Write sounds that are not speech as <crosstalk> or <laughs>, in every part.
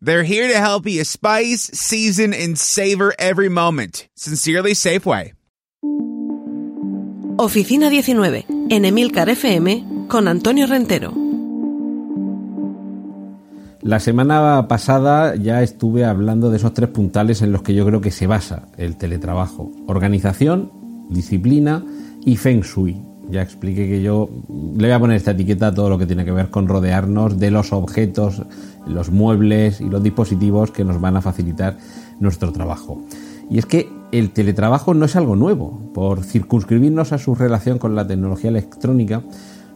They're here to help you spice, season, and savor every moment. Sincerely, Safeway. Oficina 19, en Emilcar FM, con Antonio Rentero. La semana pasada ya estuve hablando de esos tres puntales en los que yo creo que se basa el teletrabajo. Organización, disciplina y feng shui. Ya expliqué que yo le voy a poner esta etiqueta a todo lo que tiene que ver con rodearnos de los objetos, los muebles y los dispositivos que nos van a facilitar nuestro trabajo. Y es que el teletrabajo no es algo nuevo. Por circunscribirnos a su relación con la tecnología electrónica,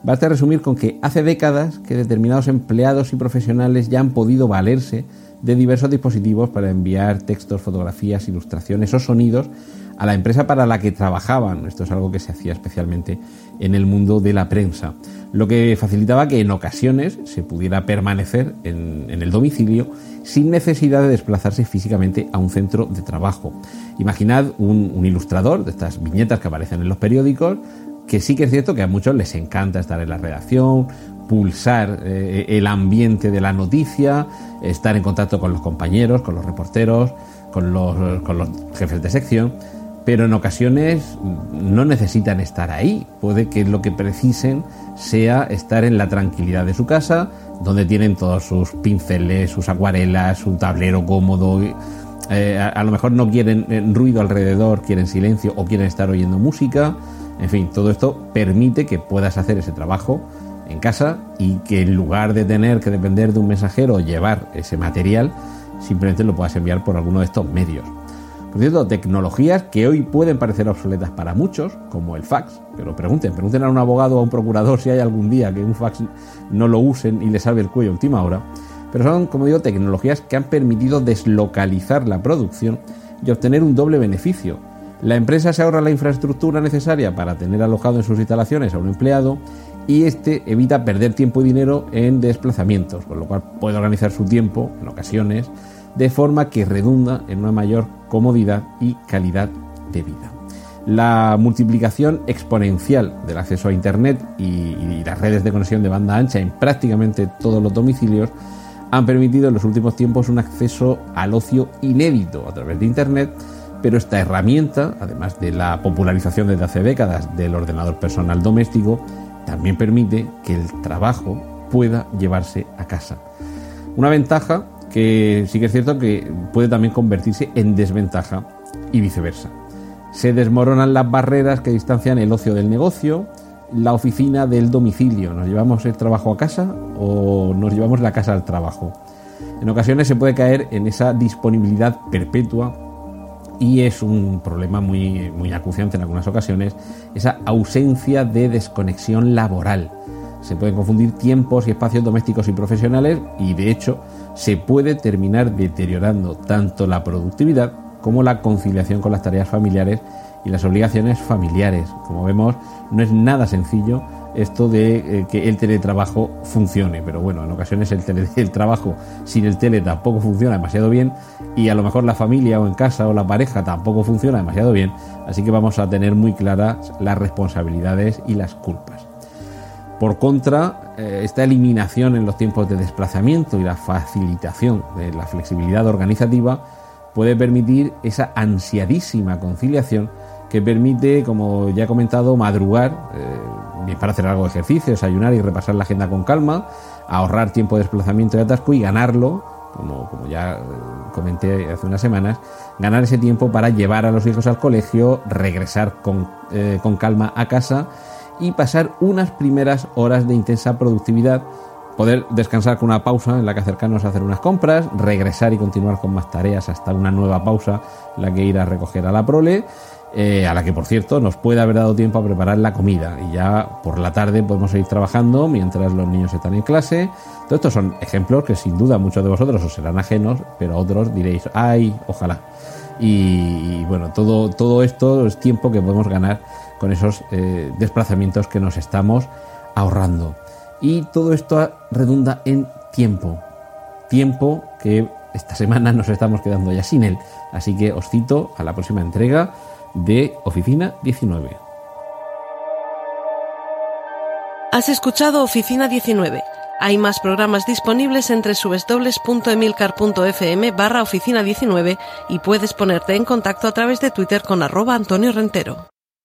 basta resumir con que hace décadas que determinados empleados y profesionales ya han podido valerse de diversos dispositivos para enviar textos, fotografías, ilustraciones o sonidos a la empresa para la que trabajaban. Esto es algo que se hacía especialmente en el mundo de la prensa, lo que facilitaba que en ocasiones se pudiera permanecer en, el domicilio sin necesidad de desplazarse físicamente a un centro de trabajo. Imaginad un, ilustrador de estas viñetas que aparecen en los periódicos, que sí que es cierto que a muchos les encanta estar en la redacción, pulsar eh, el ambiente de la noticia, estar en contacto con los compañeros, con los reporteros, con los, con los jefes de sección pero en ocasiones no necesitan estar ahí. Puede que lo que precisen sea estar en la tranquilidad de su casa, donde tienen todos sus pinceles, sus acuarelas, un tablero cómodo. Eh, a, lo mejor no quieren eh, ruido alrededor, quieren silencio o quieren estar oyendo música. En fin, todo esto permite que puedas hacer ese trabajo en casa y que en lugar de tener que depender de un mensajero o llevar ese material, simplemente lo puedas enviar por alguno de estos medios. Por cierto, tecnologías que hoy pueden parecer obsoletas para muchos, como el fax, pero pregunten, pregunten a un abogado o a un procurador si hay algún día que un fax no lo usen y le salve el cuello a última hora. Pero son, como digo, tecnologías que han permitido deslocalizar la producción y obtener un doble beneficio. La empresa se ahorra la infraestructura necesaria para tener alojado en sus instalaciones a un empleado y este evita perder tiempo y dinero en desplazamientos, con lo cual puede organizar su tiempo, en ocasiones, de forma que redunda en una mayor comodidad y calidad de vida. La multiplicación exponencial del acceso a Internet y, las redes de conexión de banda ancha en prácticamente todos los domicilios han permitido en los últimos tiempos un acceso al ocio inédito a través de Internet, pero esta herramienta, además de la popularización desde hace décadas del ordenador personal doméstico, también permite que el trabajo pueda llevarse a casa. Una ventaja que sí que es cierto que puede también convertirse en desventaja y viceversa. Se desmoronan las barreras que distancian el ocio del negocio, la oficina del domicilio. ¿Nos llevamos el trabajo a casa o nos llevamos la casa al trabajo? En ocasiones se puede caer en esa disponibilidad perpetua y es un problema muy, muy acuciante en algunas ocasiones, esa ausencia de desconexión laboral. Se pueden confundir tiempos y espacios domésticos y profesionales y de hecho se puede terminar deteriorando tanto la productividad como la conciliación con las tareas familiares y las obligaciones familiares. Como vemos, no es nada sencillo esto de eh, que el teletrabajo funcione, pero bueno, en ocasiones el, <laughs> el trabajo sin el tele tampoco funciona demasiado bien y a lo mejor la familia o en casa o la pareja tampoco funciona demasiado bien, así que vamos a tener muy claras las responsabilidades y las culpas. Por contra, eh, esta eliminación en los tiempos de desplazamiento y la facilitación de la flexibilidad organizativa puede permitir esa ansiadísima conciliación que permite, como ya he comentado, madrugar, eh, para hacer algo de ejercicio, desayunar y repasar la agenda con calma, ahorrar tiempo de desplazamiento y atasco y ganarlo, como, ya eh, comenté hace unas semanas, ganar ese tiempo para llevar a los hijos al colegio, regresar con, con calma a casa y pasar unas primeras horas de intensa productividad, poder descansar con una pausa en la que acercarnos a hacer unas compras, regresar y continuar con más tareas hasta una nueva pausa en la que ir a recoger a la prole, eh, a la que por cierto nos puede haber dado tiempo a preparar la comida y ya por la tarde podemos seguir trabajando mientras los niños están en clase. Todos estos son ejemplos que sin duda muchos de vosotros os serán ajenos, pero otros diréis, ay, ojalá. Y, bueno, todo, todo esto es tiempo que podemos ganar con esos eh, desplazamientos que nos estamos ahorrando. Y todo esto redunda en tiempo. Tiempo que esta semana nos estamos quedando ya sin él. Así que os cito a la próxima entrega de Oficina 19. Has escuchado Oficina 19. Hay más programas disponibles entre subesdobles.emilcar.fm barra oficina 19 y puedes ponerte en contacto a través de Twitter con arroba Antonio Rentero.